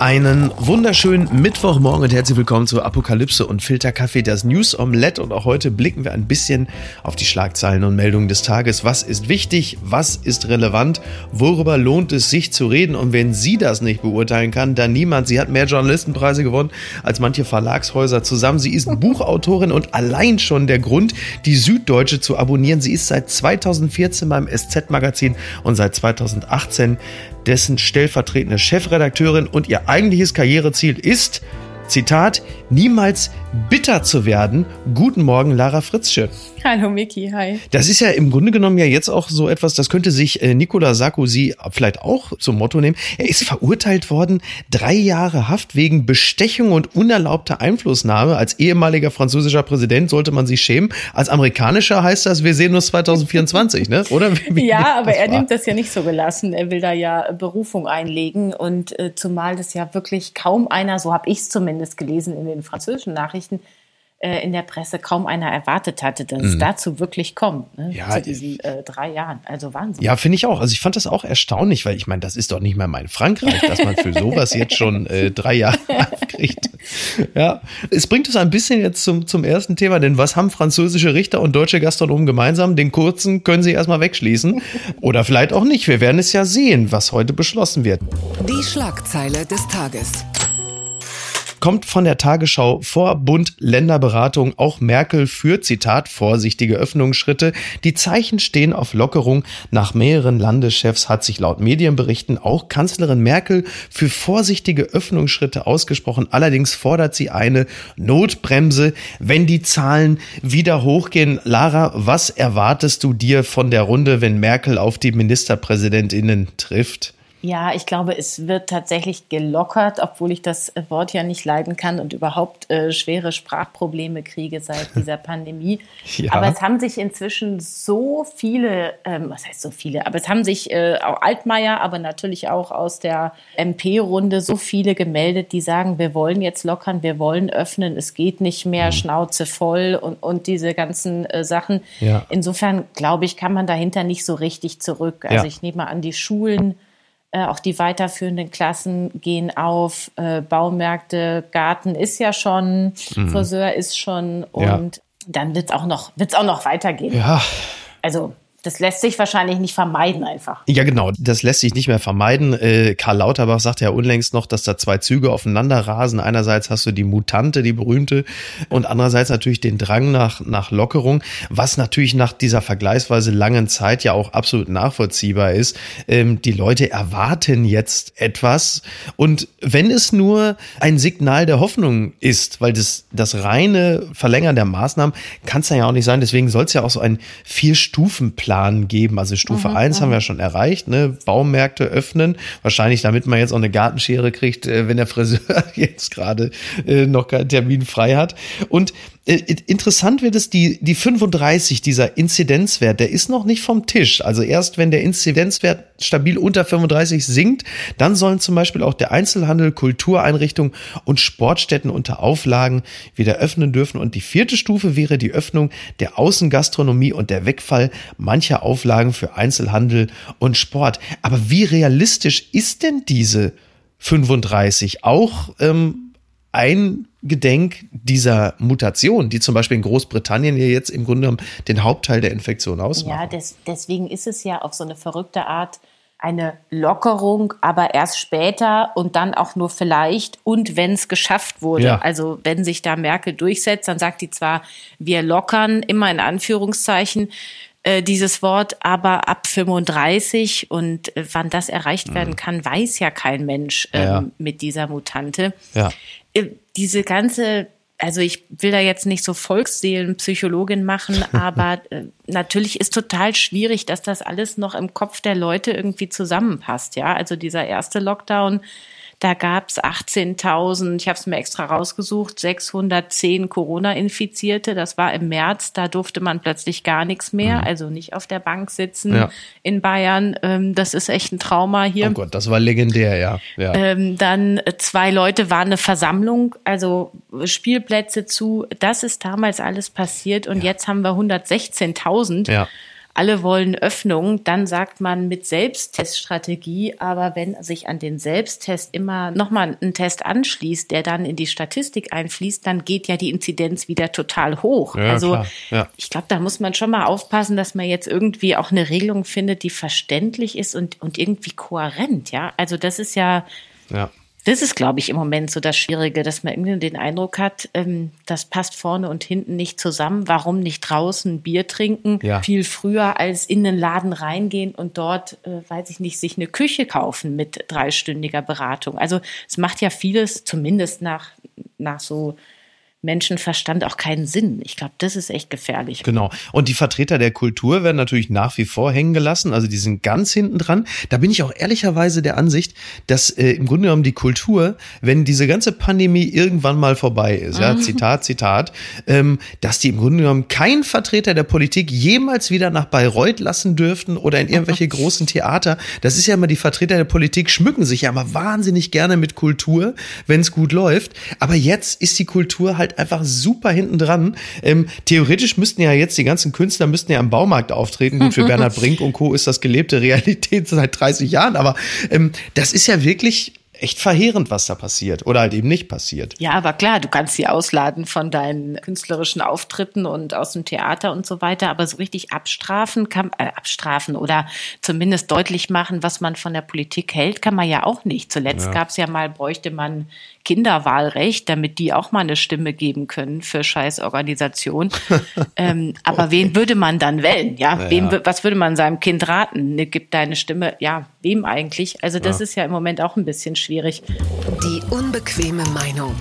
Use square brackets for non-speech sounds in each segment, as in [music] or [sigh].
Einen wunderschönen Mittwochmorgen und herzlich willkommen zu Apokalypse und Filterkaffee, das News Omelette. Und auch heute blicken wir ein bisschen auf die Schlagzeilen und Meldungen des Tages. Was ist wichtig? Was ist relevant? Worüber lohnt es sich zu reden? Und wenn sie das nicht beurteilen kann, dann niemand. Sie hat mehr Journalistenpreise gewonnen als manche Verlagshäuser zusammen. Sie ist Buchautorin und allein schon der Grund, die Süddeutsche zu abonnieren. Sie ist seit 2014 beim SZ-Magazin und seit 2018 dessen stellvertretende Chefredakteurin und ihr eigentliches Karriereziel ist, Zitat, niemals bitter zu werden. Guten Morgen, Lara Fritzsche. Hallo Miki, hi. Das ist ja im Grunde genommen ja jetzt auch so etwas, das könnte sich äh, Nicolas Sarkozy vielleicht auch zum Motto nehmen. Er ist verurteilt worden, drei Jahre Haft wegen Bestechung und unerlaubter Einflussnahme. Als ehemaliger französischer Präsident sollte man sich schämen. Als amerikanischer heißt das, wir sehen uns 2024, ne? Oder? Wie, ja, aber er war? nimmt das ja nicht so gelassen. Er will da ja Berufung einlegen und äh, zumal das ja wirklich kaum einer, so habe ich es zumindest gelesen in den französischen Nachrichten, äh, in der Presse kaum einer erwartet hatte, dass mhm. es dazu wirklich kommt, ne? ja, zu diesen äh, drei Jahren. Also Wahnsinn. Ja, finde ich auch. Also ich fand das auch erstaunlich, weil ich meine, das ist doch nicht mehr mein Frankreich, dass man für sowas jetzt schon [laughs] äh, drei Jahre [laughs] kriegt. Ja, es bringt uns ein bisschen jetzt zum, zum ersten Thema, denn was haben französische Richter und deutsche Gastronomen gemeinsam? Den kurzen können sie erstmal wegschließen oder vielleicht auch nicht. Wir werden es ja sehen, was heute beschlossen wird. Die Schlagzeile des Tages kommt von der Tagesschau vor Bund-Länderberatung. Auch Merkel führt, Zitat, vorsichtige Öffnungsschritte. Die Zeichen stehen auf Lockerung. Nach mehreren Landeschefs hat sich laut Medienberichten auch Kanzlerin Merkel für vorsichtige Öffnungsschritte ausgesprochen. Allerdings fordert sie eine Notbremse, wenn die Zahlen wieder hochgehen. Lara, was erwartest du dir von der Runde, wenn Merkel auf die Ministerpräsidentinnen trifft? Ja, ich glaube, es wird tatsächlich gelockert, obwohl ich das Wort ja nicht leiden kann und überhaupt äh, schwere Sprachprobleme kriege seit dieser [laughs] Pandemie. Ja. Aber es haben sich inzwischen so viele, ähm, was heißt so viele, aber es haben sich äh, auch Altmaier, aber natürlich auch aus der MP-Runde so viele gemeldet, die sagen, wir wollen jetzt lockern, wir wollen öffnen, es geht nicht mehr, mhm. Schnauze voll und, und diese ganzen äh, Sachen. Ja. Insofern, glaube ich, kann man dahinter nicht so richtig zurück. Also ja. ich nehme mal an, die Schulen äh, auch die weiterführenden Klassen gehen auf, äh, Baumärkte, Garten ist ja schon, mhm. Friseur ist schon und ja. dann wird es auch noch, wird's auch noch weitergehen. Ja. Also das lässt sich wahrscheinlich nicht vermeiden einfach. Ja, genau, das lässt sich nicht mehr vermeiden. Äh, Karl Lauterbach sagt ja unlängst noch, dass da zwei Züge aufeinander rasen. Einerseits hast du die Mutante, die berühmte, und andererseits natürlich den Drang nach, nach Lockerung, was natürlich nach dieser vergleichsweise langen Zeit ja auch absolut nachvollziehbar ist. Ähm, die Leute erwarten jetzt etwas und wenn es nur ein Signal der Hoffnung ist, weil das, das reine Verlängern der Maßnahmen kann es ja auch nicht sein. Deswegen soll es ja auch so ein Vier-Stufen-Plan Plan geben. Also Stufe mhm, 1 haben wir schon erreicht, ne? Baumärkte öffnen. Wahrscheinlich, damit man jetzt auch eine Gartenschere kriegt, äh, wenn der Friseur [laughs] jetzt gerade äh, noch keinen Termin frei hat. Und interessant wird es, die, die 35, dieser Inzidenzwert, der ist noch nicht vom Tisch. Also erst wenn der Inzidenzwert stabil unter 35 sinkt, dann sollen zum Beispiel auch der Einzelhandel, Kultureinrichtungen und Sportstätten unter Auflagen wieder öffnen dürfen. Und die vierte Stufe wäre die Öffnung der Außengastronomie und der Wegfall mancher Auflagen für Einzelhandel und Sport. Aber wie realistisch ist denn diese 35 auch ähm, eingedenk dieser Mutation, die zum Beispiel in Großbritannien ja jetzt im Grunde genommen den Hauptteil der Infektion ausmacht. Ja, des, deswegen ist es ja auf so eine verrückte Art eine Lockerung, aber erst später und dann auch nur vielleicht und wenn es geschafft wurde. Ja. Also wenn sich da Merkel durchsetzt, dann sagt die zwar, wir lockern immer in Anführungszeichen äh, dieses Wort, aber ab 35 und äh, wann das erreicht werden mhm. kann, weiß ja kein Mensch ähm, ja. mit dieser Mutante. Ja. Diese ganze, also ich will da jetzt nicht so Volksseelenpsychologin machen, [laughs] aber äh, natürlich ist total schwierig, dass das alles noch im Kopf der Leute irgendwie zusammenpasst. Ja, also dieser erste Lockdown, Da gab es 18.000, ich habe es mir extra rausgesucht, 610 Corona-Infizierte. Das war im März, da durfte man plötzlich gar nichts mehr, mhm. also nicht auf der Bank sitzen ja. in Bayern. Ähm, das ist echt ein Trauma hier. Oh Gott, das war legendär, ja. ja. Ähm, dann äh, zwei Leute waren eine Versammlung, also Spielplätze zu. Das ist damals alles passiert und ja. jetzt haben wir 116.000. Ja alle wollen Öffnung, dann sagt man mit Selbstteststrategie, aber wenn sich an den Selbsttest immer nochmal ein Test anschließt, der dann in die Statistik einfließt, dann geht ja die Inzidenz wieder total hoch. Ja, also ja. ich glaube, da muss man schon mal aufpassen, dass man jetzt irgendwie auch eine Regelung findet, die verständlich ist und, und irgendwie kohärent, ja. Also das ist ja, ja. Das ist, glaube ich, im Moment so das Schwierige, dass man irgendwie den Eindruck hat, ähm, das passt vorne und hinten nicht zusammen. Warum nicht draußen Bier trinken? Ja. Viel früher als in den Laden reingehen und dort, äh, weiß ich nicht, sich eine Küche kaufen mit dreistündiger Beratung. Also es macht ja vieles, zumindest nach, nach so Menschenverstand auch keinen Sinn. Ich glaube, das ist echt gefährlich. Genau. Und die Vertreter der Kultur werden natürlich nach wie vor hängen gelassen. Also die sind ganz hinten dran. Da bin ich auch ehrlicherweise der Ansicht, dass äh, im Grunde genommen die Kultur, wenn diese ganze Pandemie irgendwann mal vorbei ist, ja, mhm. Zitat, Zitat, ähm, dass die im Grunde genommen kein Vertreter der Politik jemals wieder nach Bayreuth lassen dürften oder in irgendwelche [laughs] großen Theater. Das ist ja immer die Vertreter der Politik schmücken sich ja immer wahnsinnig gerne mit Kultur, wenn es gut läuft. Aber jetzt ist die Kultur halt halt einfach super hinten dran. Ähm, theoretisch müssten ja jetzt die ganzen Künstler müssten ja am Baumarkt auftreten. Gut, für Bernhard [laughs] Brink und Co. ist das gelebte Realität seit 30 Jahren, aber ähm, das ist ja wirklich echt verheerend, was da passiert oder halt eben nicht passiert. Ja, aber klar, du kannst sie ausladen von deinen künstlerischen Auftritten und aus dem Theater und so weiter, aber so richtig abstrafen kann äh, abstrafen oder zumindest deutlich machen, was man von der Politik hält, kann man ja auch nicht. Zuletzt ja. gab es ja mal, bräuchte man Kinderwahlrecht, damit die auch mal eine Stimme geben können für Scheißorganisation. [laughs] ähm, aber okay. wen würde man dann wählen? Ja, ja. Wem, was würde man seinem Kind raten? Ne, gib deine Stimme, ja, wem eigentlich? Also das ja. ist ja im Moment auch ein bisschen schwierig. Die unbequeme Meinung.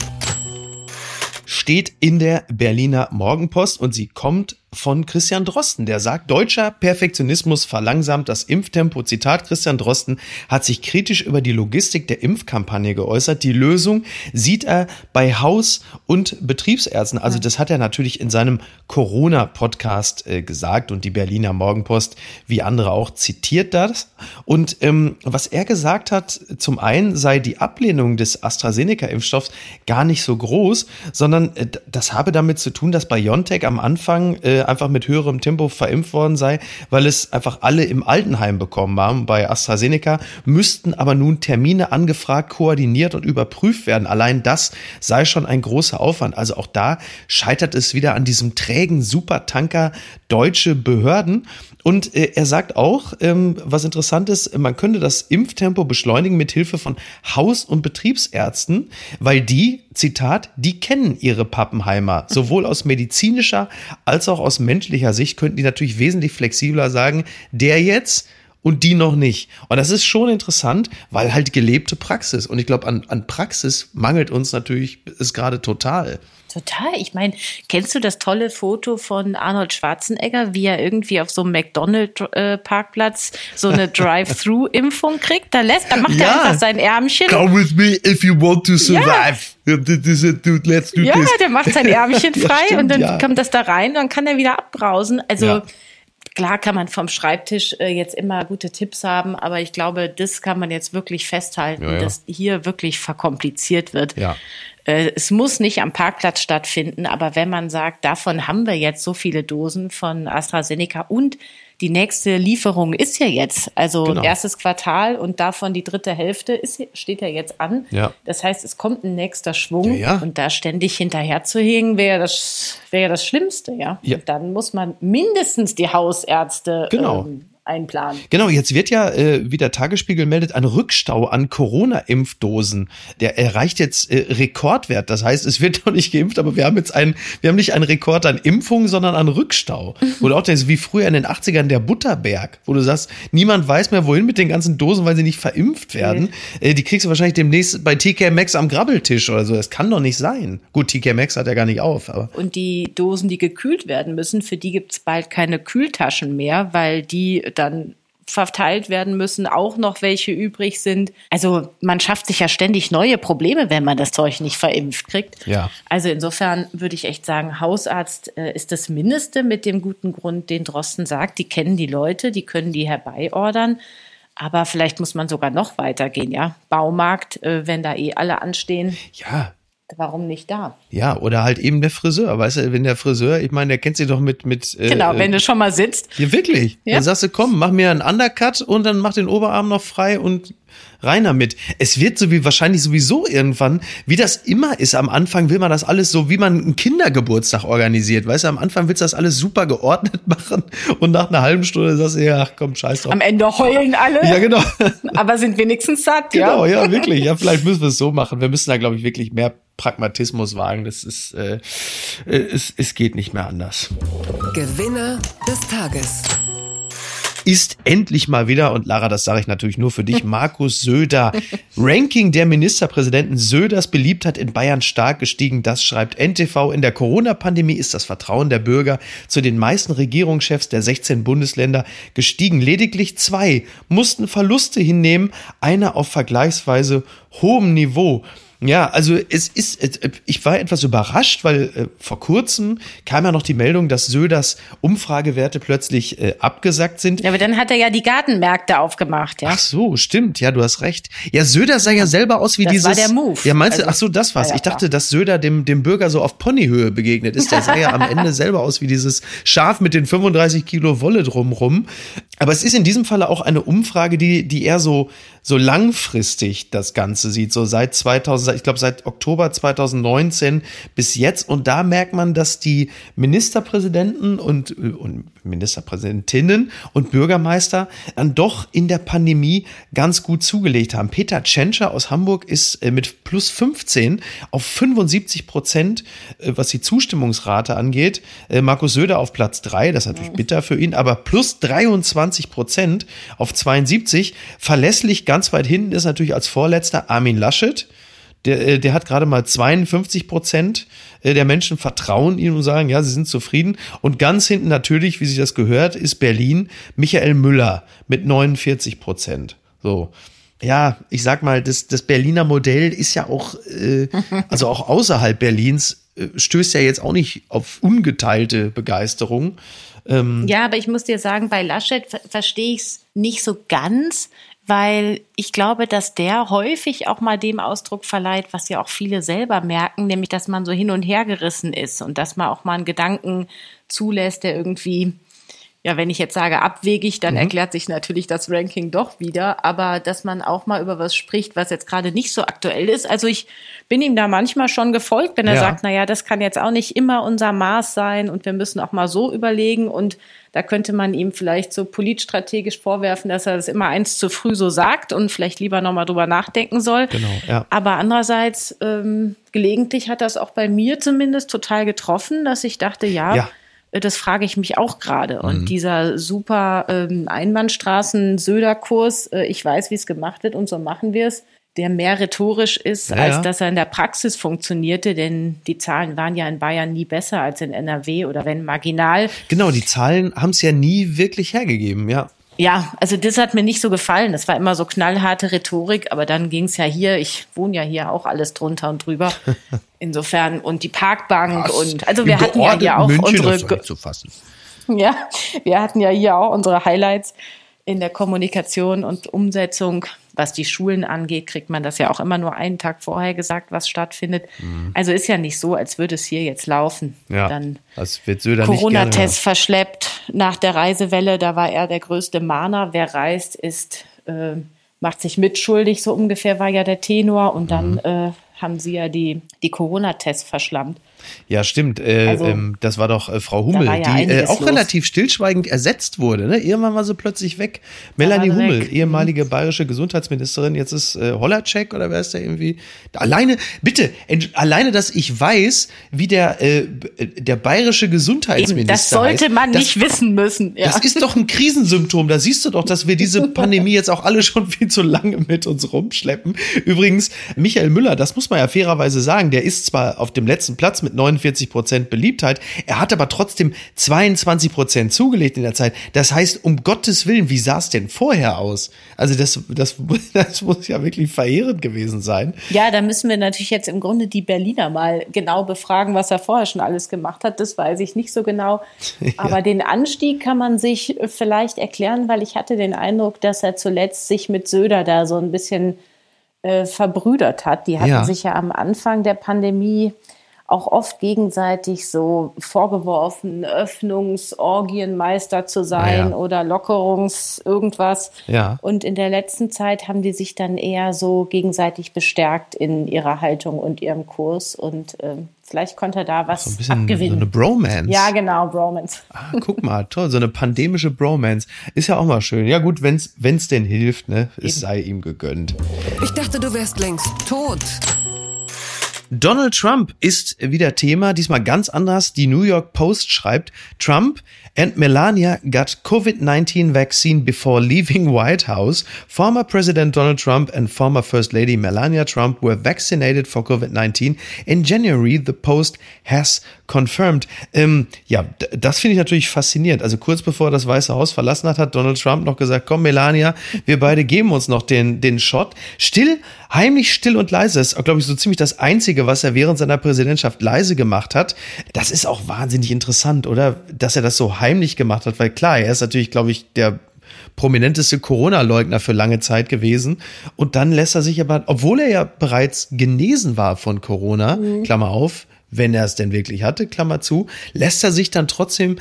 Steht in der Berliner Morgenpost und sie kommt von Christian Drosten, der sagt, deutscher Perfektionismus verlangsamt das Impftempo. Zitat, Christian Drosten hat sich kritisch über die Logistik der Impfkampagne geäußert. Die Lösung sieht er bei Haus- und Betriebsärzten. Also das hat er natürlich in seinem Corona-Podcast äh, gesagt und die Berliner Morgenpost, wie andere auch, zitiert das. Und ähm, was er gesagt hat, zum einen sei die Ablehnung des AstraZeneca-Impfstoffs gar nicht so groß, sondern äh, das habe damit zu tun, dass BioNTech am Anfang äh, einfach mit höherem Tempo verimpft worden sei, weil es einfach alle im Altenheim bekommen haben bei AstraZeneca, müssten aber nun Termine angefragt, koordiniert und überprüft werden. Allein das sei schon ein großer Aufwand. Also auch da scheitert es wieder an diesem trägen Supertanker deutsche Behörden. Und äh, er sagt auch, ähm, was interessant ist, man könnte das Impftempo beschleunigen mit Hilfe von Haus- und Betriebsärzten, weil die, Zitat, die kennen ihre Pappenheimer. [laughs] Sowohl aus medizinischer als auch aus menschlicher Sicht könnten die natürlich wesentlich flexibler sagen, der jetzt und die noch nicht. Und das ist schon interessant, weil halt gelebte Praxis. Und ich glaube, an, an Praxis mangelt uns natürlich ist gerade total. Total. Ich meine, kennst du das tolle Foto von Arnold Schwarzenegger, wie er irgendwie auf so einem McDonald-Parkplatz so eine [laughs] Drive-Thru-Impfung kriegt? Da lässt, da macht ja. er einfach sein Ärmchen. Come with me if you want to survive. Ja, let's do ja this. der macht sein [laughs] Ärmchen frei ja, stimmt, und dann kommt das da rein, dann kann er wieder abbrausen. Also Klar kann man vom Schreibtisch äh, jetzt immer gute Tipps haben, aber ich glaube, das kann man jetzt wirklich festhalten, ja, ja. dass hier wirklich verkompliziert wird. Ja. Äh, es muss nicht am Parkplatz stattfinden, aber wenn man sagt, davon haben wir jetzt so viele Dosen von AstraZeneca und die nächste Lieferung ist ja jetzt, also genau. erstes Quartal und davon die dritte Hälfte ist, steht ja jetzt an. Ja. Das heißt, es kommt ein nächster Schwung ja, ja. und da ständig hinterher zu hängen, wäre das, wäre das Schlimmste, ja. ja. Und dann muss man mindestens die Hausärzte genau. ähm, einplanen. Genau, jetzt wird ja, äh, wie der Tagesspiegel meldet, ein Rückstau an Corona-Impfdosen. Der erreicht jetzt äh, Rekordwert. Das heißt, es wird [laughs] noch nicht geimpft, aber wir haben jetzt einen, wir haben nicht einen Rekord an Impfungen, sondern an Rückstau. [laughs] Du auch denkst, wie früher in den 80ern der Butterberg, wo du sagst, niemand weiß mehr, wohin mit den ganzen Dosen, weil sie nicht verimpft werden. Nee. Äh, die kriegst du wahrscheinlich demnächst bei TK Max am Grabbeltisch oder so. Das kann doch nicht sein. Gut, TK Max hat ja gar nicht auf, aber. Und die Dosen, die gekühlt werden müssen, für die gibt's bald keine Kühltaschen mehr, weil die dann verteilt werden müssen, auch noch welche übrig sind. Also man schafft sich ja ständig neue Probleme, wenn man das Zeug nicht verimpft kriegt. Ja. Also insofern würde ich echt sagen, Hausarzt äh, ist das Mindeste mit dem guten Grund, den Drosten sagt. Die kennen die Leute, die können die herbeiordern. Aber vielleicht muss man sogar noch weitergehen, ja. Baumarkt, äh, wenn da eh alle anstehen. Ja, warum nicht da? Ja, oder halt eben der Friseur. Weißt du, wenn der Friseur, ich meine, der kennt sich doch mit. mit äh, genau, wenn du schon mal sitzt. Ja, wirklich. Ja. Dann sagst du, komm, mach mir einen Undercut und dann mach den Oberarm noch frei und reiner mit. Es wird so wie wahrscheinlich sowieso irgendwann, wie das immer ist. Am Anfang will man das alles so, wie man einen Kindergeburtstag organisiert. Weißt du, am Anfang willst du das alles super geordnet [laughs] machen und nach einer halben Stunde sagst du, ja, komm, scheiß drauf. Am Ende heulen alle. Ja, genau. [laughs] Aber sind wenigstens satt, ja. Genau, ja, wirklich. Ja, [laughs] vielleicht müssen wir es so machen. Wir müssen da, glaube ich, wirklich mehr Pragmatismus wagen. Das ist, äh, äh, es, es geht nicht mehr anders. Gewinner des Tages ist endlich mal wieder, und Lara, das sage ich natürlich nur für dich, [laughs] Markus Söder. Ranking der Ministerpräsidenten Söders Beliebtheit in Bayern stark gestiegen. Das schreibt NTV. In der Corona-Pandemie ist das Vertrauen der Bürger zu den meisten Regierungschefs der 16 Bundesländer gestiegen. Lediglich zwei mussten Verluste hinnehmen, einer auf vergleichsweise hohem Niveau. Ja, also es ist, ich war etwas überrascht, weil äh, vor kurzem kam ja noch die Meldung, dass Söders Umfragewerte plötzlich äh, abgesackt sind. Ja, aber dann hat er ja die Gartenmärkte aufgemacht, ja. Ach so, stimmt, ja, du hast recht. Ja, Söder sah ja selber aus wie das dieses. Das war der Move. Ja, meinst du, also, ach so, das war's. Ja, ich dachte, dass Söder dem, dem Bürger so auf Ponyhöhe begegnet ist. Der sah ja am [laughs] Ende selber aus wie dieses Schaf mit den 35 Kilo Wolle drumrum. Aber es ist in diesem Falle auch eine Umfrage, die, die eher so, so langfristig das Ganze sieht, so seit 2000, ich glaube seit Oktober 2019 bis jetzt. Und da merkt man, dass die Ministerpräsidenten und, und Ministerpräsidentinnen und Bürgermeister dann doch in der Pandemie ganz gut zugelegt haben. Peter Tschentscher aus Hamburg ist äh, mit plus 15 auf 75 Prozent, äh, was die Zustimmungsrate angeht. Äh, Markus Söder auf Platz 3, das ist natürlich bitter für ihn, aber plus 23 Prozent auf 72. Verlässlich ganz weit hinten ist natürlich als Vorletzter Armin Laschet der, äh, der hat gerade mal 52 Prozent äh, der Menschen vertrauen ihm und sagen, ja, sie sind zufrieden. Und ganz hinten natürlich, wie sich das gehört, ist Berlin Michael Müller mit 49 Prozent. So. Ja, ich sag mal, das, das Berliner Modell ist ja auch, äh, also auch außerhalb Berlins, äh, stößt ja jetzt auch nicht auf ungeteilte Begeisterung. Ähm ja, aber ich muss dir sagen, bei Laschet verstehe ich es nicht so ganz, weil ich glaube, dass der häufig auch mal dem Ausdruck verleiht, was ja auch viele selber merken, nämlich dass man so hin und her gerissen ist und dass man auch mal einen Gedanken zulässt, der irgendwie ja, wenn ich jetzt sage abwegig, dann mhm. erklärt sich natürlich das Ranking doch wieder, aber dass man auch mal über was spricht, was jetzt gerade nicht so aktuell ist. Also ich bin ihm da manchmal schon gefolgt, wenn er ja. sagt, na ja, das kann jetzt auch nicht immer unser Maß sein und wir müssen auch mal so überlegen und da könnte man ihm vielleicht so politstrategisch vorwerfen, dass er das immer eins zu früh so sagt und vielleicht lieber nochmal drüber nachdenken soll. Genau, ja. Aber andererseits, ähm, gelegentlich hat das auch bei mir zumindest total getroffen, dass ich dachte, ja, ja das frage ich mich auch gerade. Und mhm. dieser super ähm, Einbahnstraßen-Söder-Kurs, äh, ich weiß, wie es gemacht wird und so machen wir es, der mehr rhetorisch ist, ja, als ja. dass er in der Praxis funktionierte, denn die Zahlen waren ja in Bayern nie besser als in NRW oder wenn marginal. Genau, die Zahlen haben es ja nie wirklich hergegeben, ja. Ja, also das hat mir nicht so gefallen. Das war immer so knallharte Rhetorik, aber dann ging es ja hier, ich wohne ja hier auch alles drunter und drüber. [laughs] Insofern und die Parkbank Was? und also wir hatten ja hier auch München unsere zu fassen. Ja, wir hatten ja hier auch unsere Highlights in der Kommunikation und Umsetzung. Was die Schulen angeht, kriegt man das ja auch immer nur einen Tag vorher gesagt, was stattfindet. Mhm. Also ist ja nicht so, als würde es hier jetzt laufen. Ja, Dann das wird Söder Corona-Test verschleppt nach der Reisewelle. Da war er der größte Mahner. Wer reist, ist äh, macht sich mitschuldig, so ungefähr war ja der Tenor. Und dann mhm. äh, haben sie ja die, die Corona-Tests verschlammt. Ja, stimmt. Äh, also, ähm, das war doch äh, Frau Hummel, ja die äh, auch los. relativ stillschweigend ersetzt wurde. Ne? Irgendwann war sie plötzlich weg. Melanie Hummel, weg. ehemalige mhm. bayerische Gesundheitsministerin, jetzt ist äh, Hollercheck oder wer ist der irgendwie? Alleine, bitte, alleine, dass ich weiß, wie der, äh, der bayerische Gesundheitsminister Eben, Das sollte heißt, man nicht wissen müssen. Ja. Das ist doch ein Krisensymptom. Da siehst du doch, dass wir diese [laughs] Pandemie jetzt auch alle schon viel zu lange mit uns rumschleppen. Übrigens, Michael Müller, das muss muss man ja fairerweise sagen, der ist zwar auf dem letzten Platz mit 49 Prozent Beliebtheit, er hat aber trotzdem 22 Prozent zugelegt in der Zeit. Das heißt, um Gottes Willen, wie sah es denn vorher aus? Also das, das, [laughs] das muss ja wirklich verheerend gewesen sein. Ja, da müssen wir natürlich jetzt im Grunde die Berliner mal genau befragen, was er vorher schon alles gemacht hat. Das weiß ich nicht so genau. [laughs] Ja. Aber den Anstieg kann man sich vielleicht erklären, weil ich hatte den Eindruck, dass er zuletzt sich mit Söder da so ein bisschen äh, verbrüdert hat. Die hatten ja. sich ja am Anfang der Pandemie auch oft gegenseitig so vorgeworfen, Öffnungsorgienmeister zu sein ja. oder Lockerungs irgendwas. Ja. Und in der letzten Zeit haben die sich dann eher so gegenseitig bestärkt in ihrer Haltung und ihrem Kurs und äh, vielleicht konnte er da was so ein bisschen abgewinnen. So eine Bromance. Ja, genau, Bromance. Ah, guck mal, toll, so eine pandemische Bromance. Ist ja auch mal schön. Ja gut, wenn's, wenn's denn hilft, ne, es sei ihm gegönnt. Ich dachte, du wärst längst tot. Donald Trump ist wieder Thema, diesmal ganz anders. Die New York Post schreibt, Trump and Melania got COVID-19 vaccine before leaving White House. Former President Donald Trump and former First Lady Melania Trump were vaccinated for COVID-19 in January, the Post has confirmed. Ähm, ja, das finde ich natürlich faszinierend. Also kurz bevor das Weiße Haus verlassen hat, hat Donald Trump noch gesagt, komm Melania, wir beide geben uns noch den, den Shot. Still, heimlich still und leise. Das ist, glaube ich, so ziemlich das Einzige, was er während seiner Präsidentschaft leise gemacht hat. Das ist auch wahnsinnig interessant, oder? Dass er das so heimlich gemacht hat, weil klar, er ist natürlich, glaube ich, der prominenteste Corona-Leugner für lange Zeit gewesen. Und dann lässt er sich aber, obwohl er ja bereits genesen war von Corona, mhm. Klammer auf, wenn er es denn wirklich hatte, Klammer zu, lässt er sich dann trotzdem,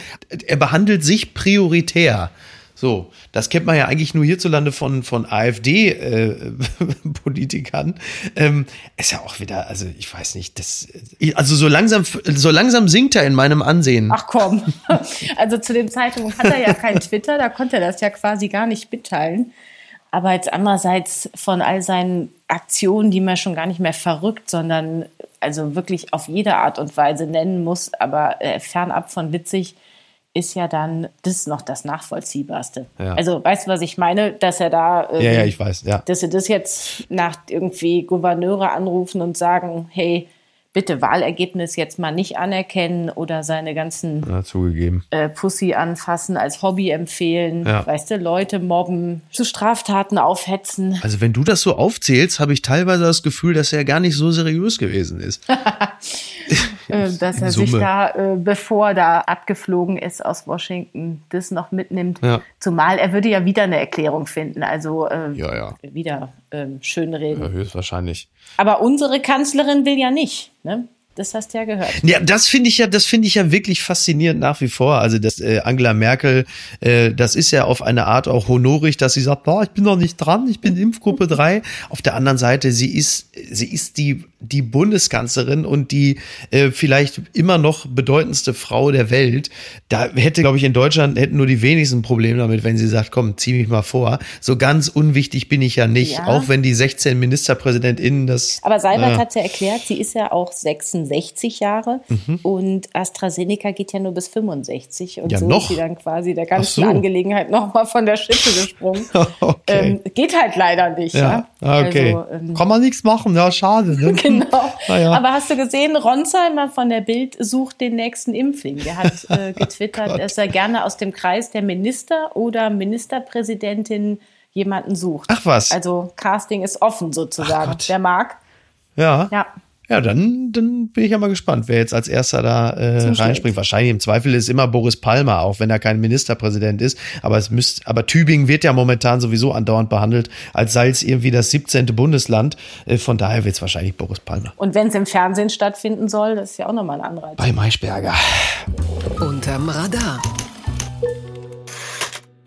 er behandelt sich prioritär. So, das kennt man ja eigentlich nur hierzulande von, von AfD-Politikern. Äh, [laughs] ähm, ist ja auch wieder, also ich weiß nicht, das, also so langsam, so langsam sinkt er in meinem Ansehen. Ach komm, [laughs] also zu dem Zeitpunkt hat er ja kein Twitter, da konnte er das ja quasi gar nicht mitteilen. Aber jetzt andererseits von all seinen Aktionen, die man schon gar nicht mehr verrückt, sondern also wirklich auf jede Art und Weise nennen muss, aber äh, fernab von witzig, ist ja dann das noch das Nachvollziehbarste. Ja. Also weißt du, was ich meine? Dass er da, ähm, ja, ja, ich weiß, ja. dass sie das jetzt nach irgendwie Gouverneure anrufen und sagen, hey, bitte Wahlergebnis jetzt mal nicht anerkennen oder seine ganzen ja, zugegeben. Äh, Pussy anfassen, als Hobby empfehlen, ja. weißt du, Leute mobben, zu Straftaten aufhetzen. Also wenn du das so aufzählst, habe ich teilweise das Gefühl, dass er gar nicht so seriös gewesen ist. [laughs] Äh, dass er sich da, äh, bevor da abgeflogen ist aus Washington, das noch mitnimmt. Ja. Zumal er würde ja wieder eine Erklärung finden, also äh, ja, ja. wieder ähm, schön reden. Ja, höchstwahrscheinlich. Aber unsere Kanzlerin will ja nicht. Ne? Das hast du ja gehört. Ja, das finde ich ja, das finde ich ja wirklich faszinierend nach wie vor. Also dass äh, Angela Merkel, äh, das ist ja auf eine Art auch honorig, dass sie sagt, boah, ich bin noch nicht dran, ich bin Impfgruppe 3. Auf der anderen Seite, sie ist, sie ist die die Bundeskanzlerin und die äh, vielleicht immer noch bedeutendste Frau der Welt. Da hätte, glaube ich, in Deutschland hätten nur die wenigsten Probleme damit, wenn sie sagt, komm, zieh mich mal vor. So ganz unwichtig bin ich ja nicht, ja. auch wenn die 16 MinisterpräsidentInnen das. Aber Seibert äh, hat ja erklärt, sie ist ja auch 66 Jahre mhm. und AstraZeneca geht ja nur bis 65 und ja, so noch? ist sie dann quasi der ganzen so. Angelegenheit nochmal von der Schippe gesprungen. [laughs] okay. ähm, geht halt leider nicht. Ja, ja? okay. Also, ähm, Kann man nichts machen, ja, schade. Ne? [laughs] genau. Ja. Aber hast du gesehen, Ronsheimer von der Bild sucht den nächsten Impfling. Der hat äh, [laughs] getwittert, oh dass er gerne aus dem Kreis der Minister oder Ministerpräsidentin jemanden sucht. Ach was. Also Casting ist offen sozusagen. Wer mag. Ja. Ja. Ja, dann, dann bin ich ja mal gespannt, wer jetzt als erster da äh, reinspringt. Wahrscheinlich im Zweifel ist immer Boris Palmer, auch wenn er kein Ministerpräsident ist. Aber es müsste, aber Tübingen wird ja momentan sowieso andauernd behandelt, als sei es irgendwie das 17. Bundesland. Äh, von daher wird es wahrscheinlich Boris Palmer. Und wenn es im Fernsehen stattfinden soll, das ist ja auch nochmal ein Anreiz. Bei Maischberger. Unterm Radar.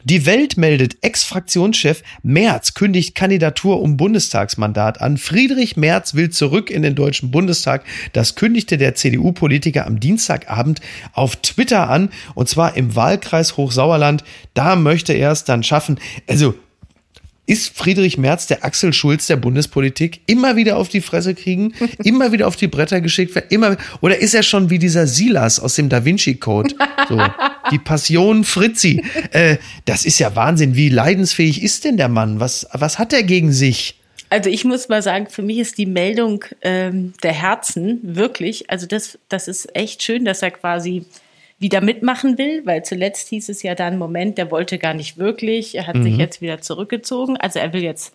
Die Welt meldet Ex-Fraktionschef Merz kündigt Kandidatur um Bundestagsmandat an. Friedrich Merz will zurück in den Deutschen Bundestag. Das kündigte der CDU-Politiker am Dienstagabend auf Twitter an und zwar im Wahlkreis Hochsauerland. Da möchte er es dann schaffen. Also ist Friedrich Merz der Axel Schulz der Bundespolitik? Immer wieder auf die Fresse kriegen, [laughs] immer wieder auf die Bretter geschickt werden, immer, oder ist er schon wie dieser Silas aus dem Da Vinci Code? So, die Passion Fritzi. Äh, das ist ja Wahnsinn. Wie leidensfähig ist denn der Mann? Was, was hat er gegen sich? Also ich muss mal sagen, für mich ist die Meldung ähm, der Herzen wirklich, also das, das ist echt schön, dass er quasi wieder mitmachen will, weil zuletzt hieß es ja dann, Moment, der wollte gar nicht wirklich, er hat mhm. sich jetzt wieder zurückgezogen. Also er will jetzt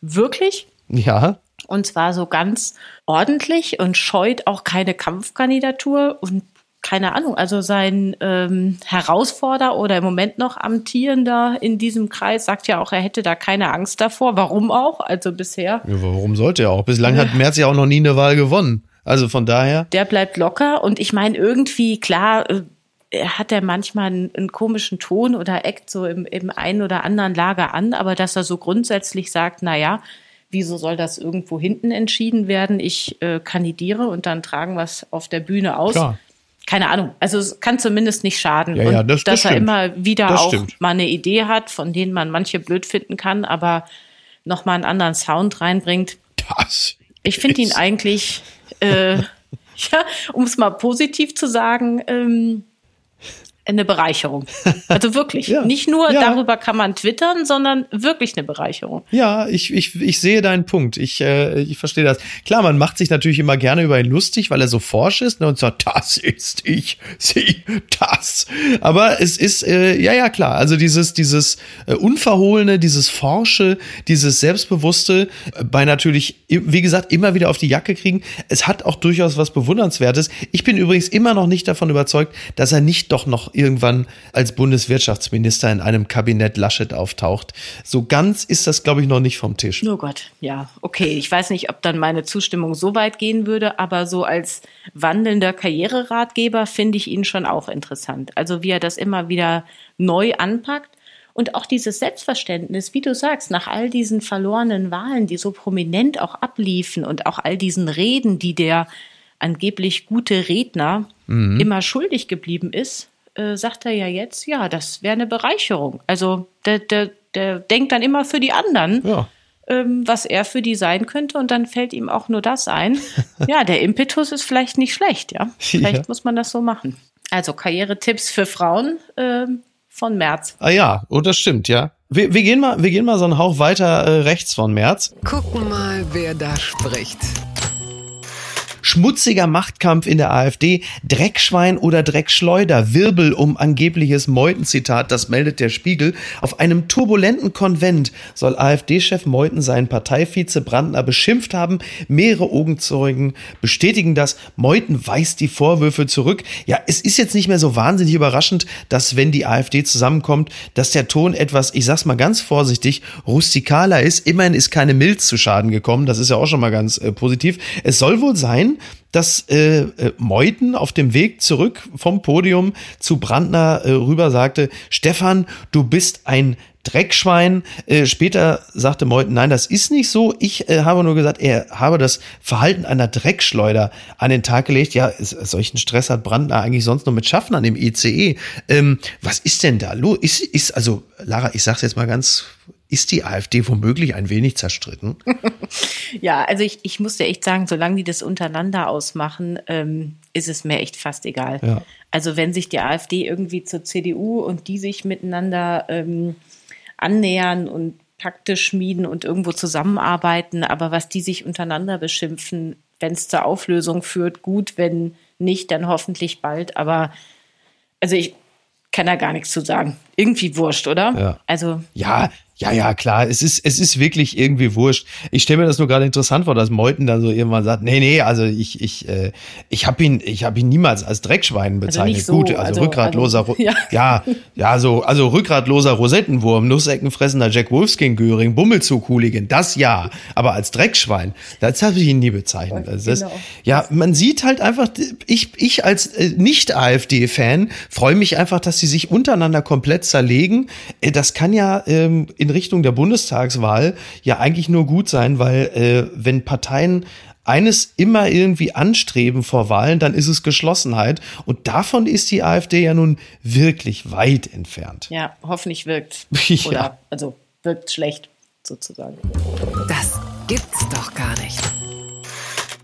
wirklich. Ja. Und zwar so ganz ordentlich und scheut auch keine Kampfkandidatur und keine Ahnung, also sein ähm, Herausforderer oder im Moment noch amtierender in diesem Kreis sagt ja auch, er hätte da keine Angst davor. Warum auch? Also bisher. Ja, warum sollte er auch? Bislang hat Merz ja auch noch nie eine Wahl gewonnen. Also von daher. Der bleibt locker und ich meine irgendwie, klar, äh, hat er manchmal einen, einen, komischen Ton oder eckt so im, im einen oder anderen Lager an, aber dass er so grundsätzlich sagt, na ja, wieso soll das irgendwo hinten entschieden werden? Ich äh, kandidiere und dann tragen wir es auf der Bühne aus. Klar keine Ahnung. Also es kann zumindest nicht schaden. Ja, ja, das, dass das er immer wieder das auch stimmt. mal eine Idee hat, von denen man manche blöd finden kann, aber noch mal einen anderen Sound reinbringt. Das ich finde ihn eigentlich, äh, [laughs] ja, um es mal positiv zu sagen, ähm, eine Bereicherung. Also wirklich. [laughs] ja, Nicht nur ja. darüber kann man twittern, sondern wirklich eine Bereicherung. Ja, ich, ich, ich sehe deinen Punkt. Ich, äh, ich verstehe das. Klar, man macht sich natürlich immer gerne über ihn lustig, weil er so forsch ist ne, und sagt, das ist ich, sie, das. Aber es ist, äh, ja, ja, klar. Also dieses, dieses äh, Unverhohlene, dieses Forsche, dieses Selbstbewusste, äh, bei natürlich, wie gesagt, immer wieder auf die Jacke kriegen. Es hat auch durchaus was Bewundernswertes. Ich bin übrigens immer noch nicht davon überzeugt, dass er nicht doch noch irgendwann als Bundeswirtschaftsminister in einem Kabinett Laschet auftaucht. So ganz ist das, glaube ich, noch nicht vom Tisch. Oh Gott, ja, okay. Ich weiß nicht, ob dann meine Zustimmung so weit gehen würde, aber so als wandelnder Karriereratgeber finde ich ihn schon auch interessant. Also wie er das immer wieder neu anpackt. Und auch dieses Selbstverständnis, wie du sagst, nach all diesen verlorenen Wahlen, die so prominent auch abliefen und auch all diesen Reden, die der angeblich gute Redner mhm. immer schuldig geblieben ist, äh, sagt er ja jetzt, ja, das wäre eine Bereicherung. Also der, der, der denkt dann immer für die anderen. Ja. Ähm, was er für die sein könnte und dann fällt ihm auch nur das ein. [laughs] ja, der Impetus ist vielleicht nicht schlecht, ja. Vielleicht ja. muss man das so machen. Also Karrieretipps für Frauen äh, von März. Ah ja, oh, das stimmt, ja. Wir, wir, gehen mal, wir gehen mal so einen Hauch weiter äh, rechts von März. Gucken mal, wer da spricht. Schmutziger Machtkampf in der AfD, Dreckschwein oder Dreckschleuder, Wirbel um angebliches Meuthen-Zitat, das meldet der Spiegel. Auf einem turbulenten Konvent soll AfD-Chef Meuthen seinen Parteivize Brandner beschimpft haben. Mehrere Augenzeugen bestätigen das. Meuthen weist die Vorwürfe zurück. Ja, es ist jetzt nicht mehr so wahnsinnig überraschend, dass wenn die AfD zusammenkommt, dass der Ton etwas, ich sag's mal ganz vorsichtig, rustikaler ist. Immerhin ist keine Milz zu Schaden gekommen. Das ist ja auch schon mal ganz äh, positiv. Es soll wohl sein, dass äh, äh, Meuthen auf dem Weg zurück vom Podium zu Brandner äh, rüber sagte, Stefan, du bist ein Dreckschwein. Äh, später sagte Meuthen, nein, das ist nicht so. Ich äh, habe nur gesagt, er habe das Verhalten einer Dreckschleuder an den Tag gelegt. Ja, solchen Stress hat Brandner eigentlich sonst nur mit Schaffen an dem ICE. Ähm, was ist denn da los? Ist, ist, also, Lara, ich sag's jetzt mal ganz ist die AfD womöglich ein wenig zerstritten? [laughs] ja, also ich, ich muss dir echt sagen, solange die das untereinander ausmachen, ähm, ist es mir echt fast egal. Ja. Also wenn sich die AfD irgendwie zur CDU und die sich miteinander ähm, annähern und Pakte schmieden und irgendwo zusammenarbeiten, aber was die sich untereinander beschimpfen, wenn es zur Auflösung führt, gut, wenn nicht, dann hoffentlich bald. Aber also ich kann da gar nichts zu sagen. Irgendwie wurscht, oder? Ja. Also ja, ja, ja, klar, es ist, es ist wirklich irgendwie wurscht. Ich stelle mir das nur gerade interessant vor, dass Meuthen dann so irgendwann sagt, nee, nee, also ich, ich, äh, ich habe ihn, ich habe ihn niemals als Dreckschwein also bezeichnet. Also so, Gut, also, also rückgratloser, also, ja. ja, ja, so, also rückgratloser Rosettenwurm, Nusseckenfressender Jack Wolfskin Göring, Bummelzug-Hooligan, das ja, aber als Dreckschwein, das habe ich ihn nie bezeichnet. Also das, genau. Ja, man sieht halt einfach, ich, ich als äh, Nicht-AfD-Fan freue mich einfach, dass sie sich untereinander komplett zerlegen. Äh, das kann ja ähm, in Richtung der Bundestagswahl ja eigentlich nur gut sein, weil äh, wenn Parteien eines immer irgendwie anstreben vor Wahlen, dann ist es Geschlossenheit. Und davon ist die AfD ja nun wirklich weit entfernt. Ja, hoffentlich wirkt. [laughs] ja. Oder also wirkt schlecht sozusagen. Das gibt's doch gar nicht.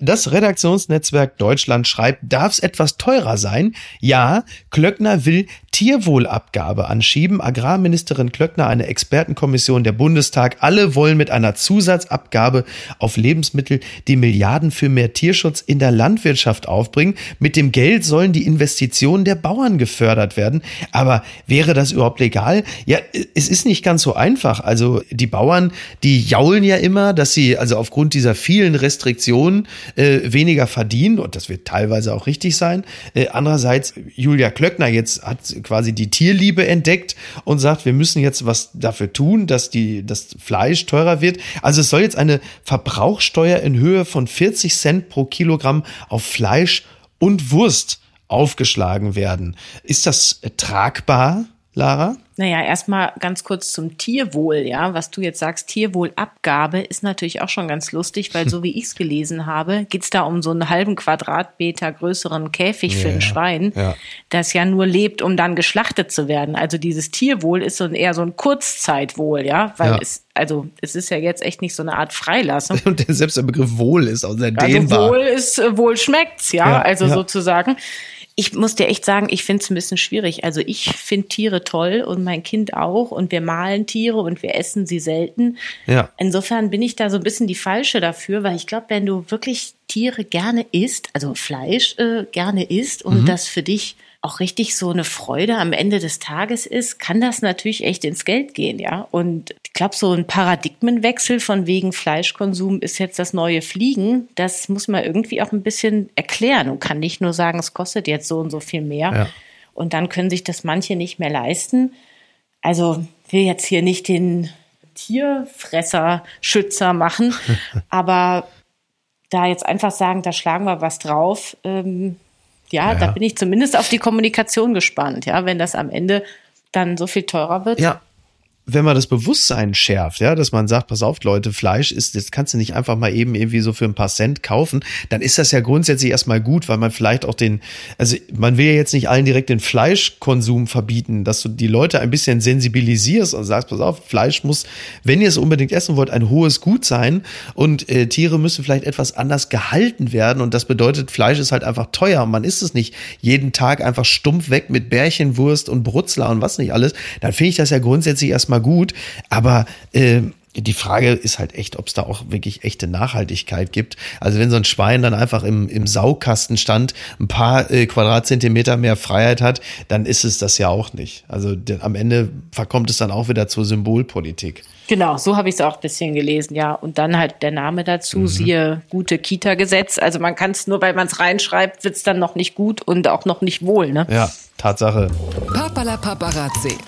Das Redaktionsnetzwerk Deutschland schreibt, darf es etwas teurer sein? Ja, Klöckner will Tierwohlabgabe anschieben. Agrarministerin Klöckner, eine Expertenkommission der Bundestag. Alle wollen mit einer Zusatzabgabe auf Lebensmittel die Milliarden für mehr Tierschutz in der Landwirtschaft aufbringen. Mit dem Geld sollen die Investitionen der Bauern gefördert werden. Aber wäre das überhaupt legal? Ja, es ist nicht ganz so einfach. Also die Bauern, die jaulen ja immer, dass sie also aufgrund dieser vielen Restriktionen äh, weniger verdienen. Und das wird teilweise auch richtig sein. Äh, andererseits, Julia Klöckner jetzt hat quasi die Tierliebe entdeckt und sagt, wir müssen jetzt was dafür tun, dass die, das Fleisch teurer wird. Also es soll jetzt eine Verbrauchsteuer in Höhe von 40 Cent pro Kilogramm auf Fleisch und Wurst aufgeschlagen werden. Ist das tragbar, Lara? Naja, erstmal ganz kurz zum Tierwohl, ja. Was du jetzt sagst, Tierwohlabgabe ist natürlich auch schon ganz lustig, weil [laughs] so wie ich es gelesen habe, geht's da um so einen halben Quadratmeter größeren Käfig ja, für ein Schwein, ja. das ja nur lebt, um dann geschlachtet zu werden. Also dieses Tierwohl ist so ein, eher so ein Kurzzeitwohl, ja, weil ja. es also es ist ja jetzt echt nicht so eine Art Freilassung. [laughs] Und selbst der Begriff Wohl ist auch sehr also dehnbar. Also Wohl ist, äh, wohl schmeckt's, ja also sozusagen ich muss dir echt sagen, ich finde es ein bisschen schwierig. Also ich finde Tiere toll und mein Kind auch und wir malen Tiere und wir essen sie selten. Ja. Insofern bin ich da so ein bisschen die falsche dafür, weil ich glaube, wenn du wirklich Tiere gerne isst, also Fleisch äh, gerne isst und mhm. das für dich auch richtig so eine Freude am Ende des Tages ist, kann das natürlich echt ins Geld gehen, ja. Und ich glaube, so ein Paradigmenwechsel von wegen Fleischkonsum ist jetzt das neue Fliegen, das muss man irgendwie auch ein bisschen erklären und kann nicht nur sagen, es kostet jetzt so und so viel mehr. Ja. Und dann können sich das manche nicht mehr leisten. Also will jetzt hier nicht den Tierfresser-Schützer machen, [laughs] aber da jetzt einfach sagen, da schlagen wir was drauf, ähm, ja, ja, da bin ich zumindest auf die Kommunikation gespannt, ja, wenn das am Ende dann so viel teurer wird. Ja, wenn man das Bewusstsein schärft, ja, dass man sagt, pass auf, Leute, Fleisch ist, das kannst du nicht einfach mal eben irgendwie so für ein paar Cent kaufen, dann ist das ja grundsätzlich erstmal gut, weil man vielleicht auch den, also man will ja jetzt nicht allen direkt den Fleischkonsum verbieten, dass du die Leute ein bisschen sensibilisierst und sagst, pass auf, Fleisch muss, wenn ihr es unbedingt essen wollt, ein hohes Gut sein und äh, Tiere müssen vielleicht etwas anders gehalten werden und das bedeutet, Fleisch ist halt einfach teuer und man isst es nicht jeden Tag einfach stumpf weg mit Bärchenwurst und Brutzler und was nicht alles, dann finde ich das ja grundsätzlich erstmal erstmal gut, aber äh, die Frage ist halt echt, ob es da auch wirklich echte Nachhaltigkeit gibt. Also wenn so ein Schwein dann einfach im, im Saukasten stand, ein paar äh, Quadratzentimeter mehr Freiheit hat, dann ist es das ja auch nicht. Also der, am Ende verkommt es dann auch wieder zur Symbolpolitik. Genau, so habe ich es auch ein bisschen gelesen, ja. Und dann halt der Name dazu, mhm. siehe gute Kita-Gesetz. Also man kann es nur, weil man es reinschreibt, wird es dann noch nicht gut und auch noch nicht wohl, ne? Ja, Tatsache. Papala Paparazzi.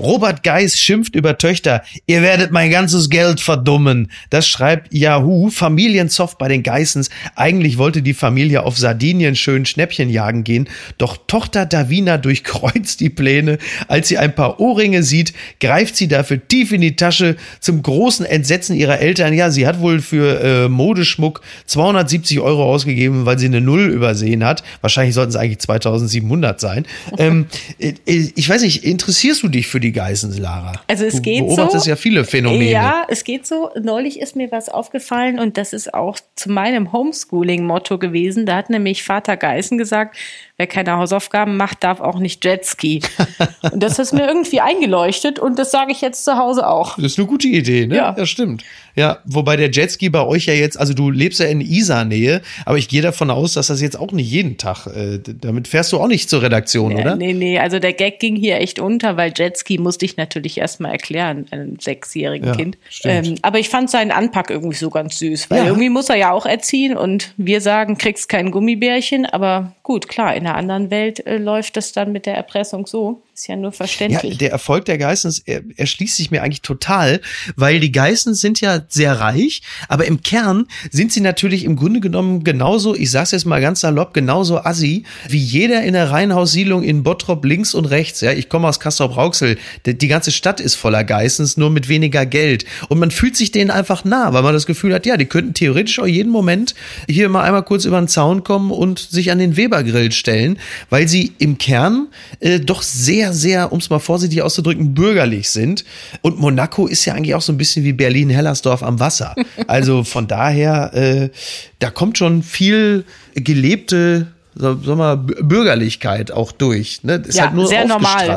Robert Geis schimpft über Töchter. Ihr werdet mein ganzes Geld verdummen. Das schreibt Yahoo. Familiensoft bei den Geissens. Eigentlich wollte die Familie auf Sardinien schön Schnäppchen jagen gehen. Doch Tochter Davina durchkreuzt die Pläne. Als sie ein paar Ohrringe sieht, greift sie dafür tief in die Tasche. Zum großen Entsetzen ihrer Eltern. Ja, sie hat wohl für äh, Modeschmuck 270 Euro ausgegeben, weil sie eine Null übersehen hat. Wahrscheinlich sollten es eigentlich 2700 sein. [laughs] ähm, äh, ich weiß nicht, interessierst du dich für die Geissens, Lara? Also es du geht beobachtest so. ja viele Phänomene. Ja, es geht so. Neulich ist mir was aufgefallen und das ist auch zu meinem Homeschooling-Motto gewesen. Da hat nämlich Vater Geißen gesagt, wer keine Hausaufgaben macht, darf auch nicht Jetski. [laughs] und das ist mir irgendwie eingeleuchtet und das sage ich jetzt zu Hause auch. Das ist eine gute Idee, ne? Ja, ja stimmt. Ja, wobei der Jetski bei euch ja jetzt, also du lebst ja in Isar-Nähe, aber ich gehe davon aus, dass das jetzt auch nicht jeden Tag, äh, damit fährst du auch nicht zur Redaktion, ja, oder? Nee, nee, also der Gag ging hier echt unter, weil Jetski musste ich natürlich erstmal erklären, einem sechsjährigen ja, Kind. Ähm, aber ich fand seinen Anpack irgendwie so ganz süß, weil ja. irgendwie muss er ja auch erziehen und wir sagen, kriegst kein Gummibärchen, aber gut, klar, in einer anderen Welt äh, läuft das dann mit der Erpressung so. Ist ja nur verständlich. Ja, der Erfolg der Geissens er, erschließt sich mir eigentlich total, weil die Geissens sind ja sehr reich, aber im Kern sind sie natürlich im Grunde genommen genauso, ich sag's jetzt mal ganz salopp, genauso assi, wie jeder in der Reihenhaussiedlung in Bottrop links und rechts. Ja, ich komme aus Castrop-Rauxel. Die, die ganze Stadt ist voller Geissens, nur mit weniger Geld. Und man fühlt sich denen einfach nah, weil man das Gefühl hat, ja, die könnten theoretisch auch jeden Moment hier mal einmal kurz über den Zaun kommen und sich an den Webergrill stellen, weil sie im Kern äh, doch sehr sehr, sehr, um es mal vorsichtig auszudrücken, bürgerlich sind. Und Monaco ist ja eigentlich auch so ein bisschen wie Berlin-Hellersdorf am Wasser. [laughs] Also von daher, äh, da kommt schon viel gelebte so, sag mal, Bürgerlichkeit auch durch. Ne? Ist ja, halt nur sehr normal.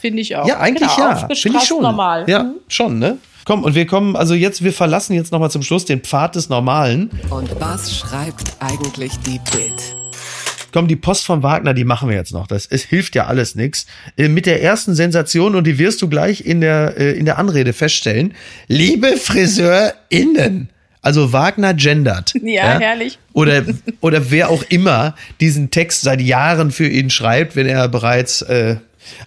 Finde ich auch. Ja, eigentlich genau, ja. Finde ich schon. Normal. Ja, mhm. schon, ne? Komm, und wir kommen, also jetzt, wir verlassen jetzt nochmal zum Schluss den Pfad des Normalen. Und was schreibt eigentlich die Bild? Komm, die Post von Wagner, die machen wir jetzt noch. Das es hilft ja alles nichts. Äh, mit der ersten Sensation, und die wirst du gleich in der, äh, in der Anrede feststellen. Liebe FriseurInnen. Also Wagner gendert. [laughs] Ja, ja, herrlich. Oder, [laughs] oder wer auch immer diesen Text seit Jahren für ihn schreibt, wenn er bereits. Äh,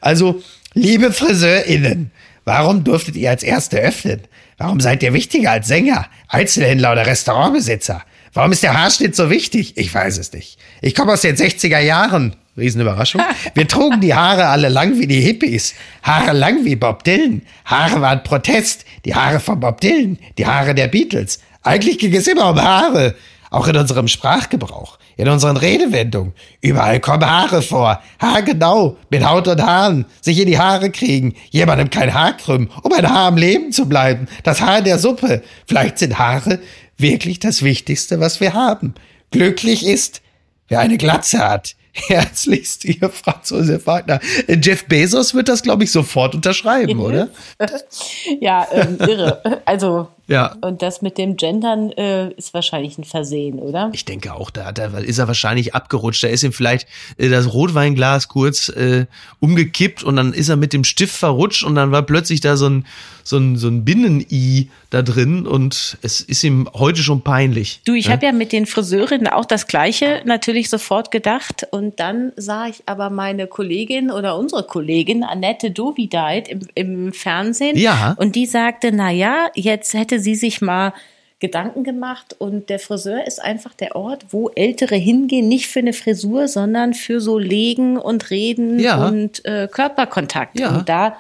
also, liebe FriseurInnen, warum durftet ihr als Erste öffnen? Warum seid ihr wichtiger als Sänger, Einzelhändler oder Restaurantbesitzer? Warum ist der Haarschnitt so wichtig? Ich weiß es nicht. Ich komme aus den 60er Jahren. Riesenüberraschung. Wir trugen die Haare alle lang wie die Hippies. Haare lang wie Bob Dylan. Haare waren Protest. Die Haare von Bob Dylan. Die Haare der Beatles. Eigentlich ging es immer um Haare. Auch in unserem Sprachgebrauch. In unseren Redewendungen. Überall kommen Haare vor. Haargenau. Mit Haut und Haaren. Sich in die Haare kriegen. Jemandem kein Haar krümmen. Um ein Haar am Leben zu bleiben. Das Haar der Suppe. Vielleicht sind Haare wirklich das Wichtigste, was wir haben. Glücklich ist, wer eine Glatze hat. [laughs] Herzlichst, ihr Franz Josef Wagner. Jeff Bezos wird das, glaube ich, sofort unterschreiben, [laughs] oder? ja, ähm, irre. Also ja. Und das mit dem Gendern äh, ist wahrscheinlich ein Versehen, oder? Ich denke auch, da, da ist er wahrscheinlich abgerutscht. Da ist ihm vielleicht äh, das Rotweinglas kurz äh, umgekippt und dann ist er mit dem Stift verrutscht und dann war plötzlich da so ein, so ein, so ein Binnen-I da drin und es ist ihm heute schon peinlich. Du, ich ja? habe ja mit den Friseurinnen auch das Gleiche natürlich sofort gedacht und dann sah ich aber meine Kollegin oder unsere Kollegin Annette Dovideit im, im Fernsehen ja. und die sagte, na ja, jetzt hätte sie sich mal Gedanken gemacht und der Friseur ist einfach der Ort, wo Ältere hingehen, nicht für eine Frisur, sondern für so Legen und Reden ja. und äh, Körperkontakt. Ja. Und da,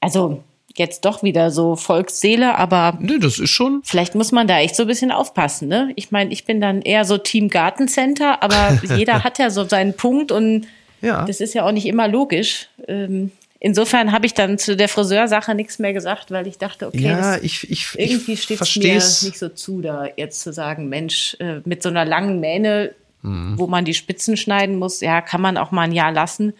also jetzt doch wieder so Volksseele, aber nee, das ist schon. Vielleicht muss man da echt so ein bisschen aufpassen, ne? Ich meine, ich bin dann eher so Team Gartencenter, aber [laughs] jeder hat ja so seinen Punkt und ja. das ist ja auch nicht immer logisch. Ähm, insofern habe ich dann zu der Friseursache nichts mehr gesagt, weil ich dachte, okay, ja, ich, ich, irgendwie steht es mir nicht so zu, da jetzt zu sagen, Mensch, äh, mit so einer langen Mähne, mhm. wo man die Spitzen schneiden muss, ja, kann man auch mal ein Jahr lassen.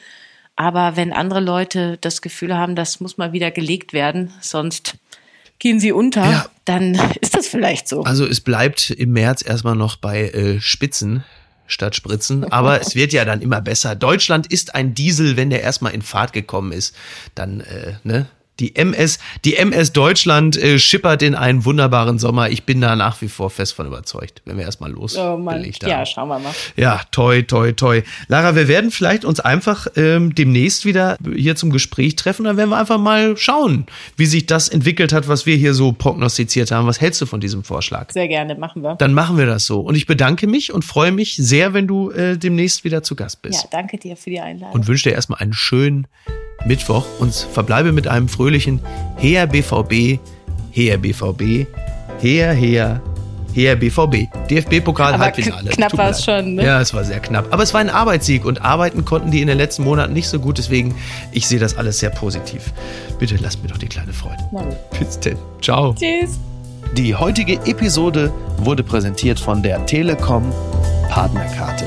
Aber wenn andere Leute das Gefühl haben, das muss mal wieder gelegt werden, sonst gehen sie unter, ja. dann ist das vielleicht so. Also es bleibt im März erstmal noch bei äh, Spitzen statt Spritzen. Aber [laughs] es wird ja dann immer besser. Deutschland ist ein Diesel, wenn der erstmal in Fahrt gekommen ist. Dann, äh, ne? Die MS, die MS Deutschland äh, schippert in einen wunderbaren Sommer. Ich bin da nach wie vor fest von überzeugt, wenn wir erstmal losgelegt oh haben. Ja, schauen wir mal. Ja, toi, toi, toi. Lara, wir werden vielleicht uns einfach ähm, demnächst wieder hier zum Gespräch treffen. Dann werden wir einfach mal schauen, wie sich das entwickelt hat, was wir hier so prognostiziert haben. Was hältst du von diesem Vorschlag? Sehr gerne, machen wir. Dann machen wir das so. Und ich bedanke mich und freue mich sehr, wenn du äh, demnächst wieder zu Gast bist. Ja, danke dir für die Einladung. Und wünsche dir erstmal einen schönen Mittwoch und verbleibe mit einem fröhlichen Her BVB, Her BVB, Her, Her, Her BVB. DFB-Pokal Halbfinale. Knapp war es schon, ne? Ja, es war sehr knapp. Aber es war ein Arbeitssieg und arbeiten konnten die in den letzten Monaten nicht so gut. Deswegen, ich sehe das alles sehr positiv. Bitte lasst mir doch die kleine Freude. Nein. Bis denn. Ciao. Tschüss. Die heutige Episode wurde präsentiert von der Telekom Partnerkarte.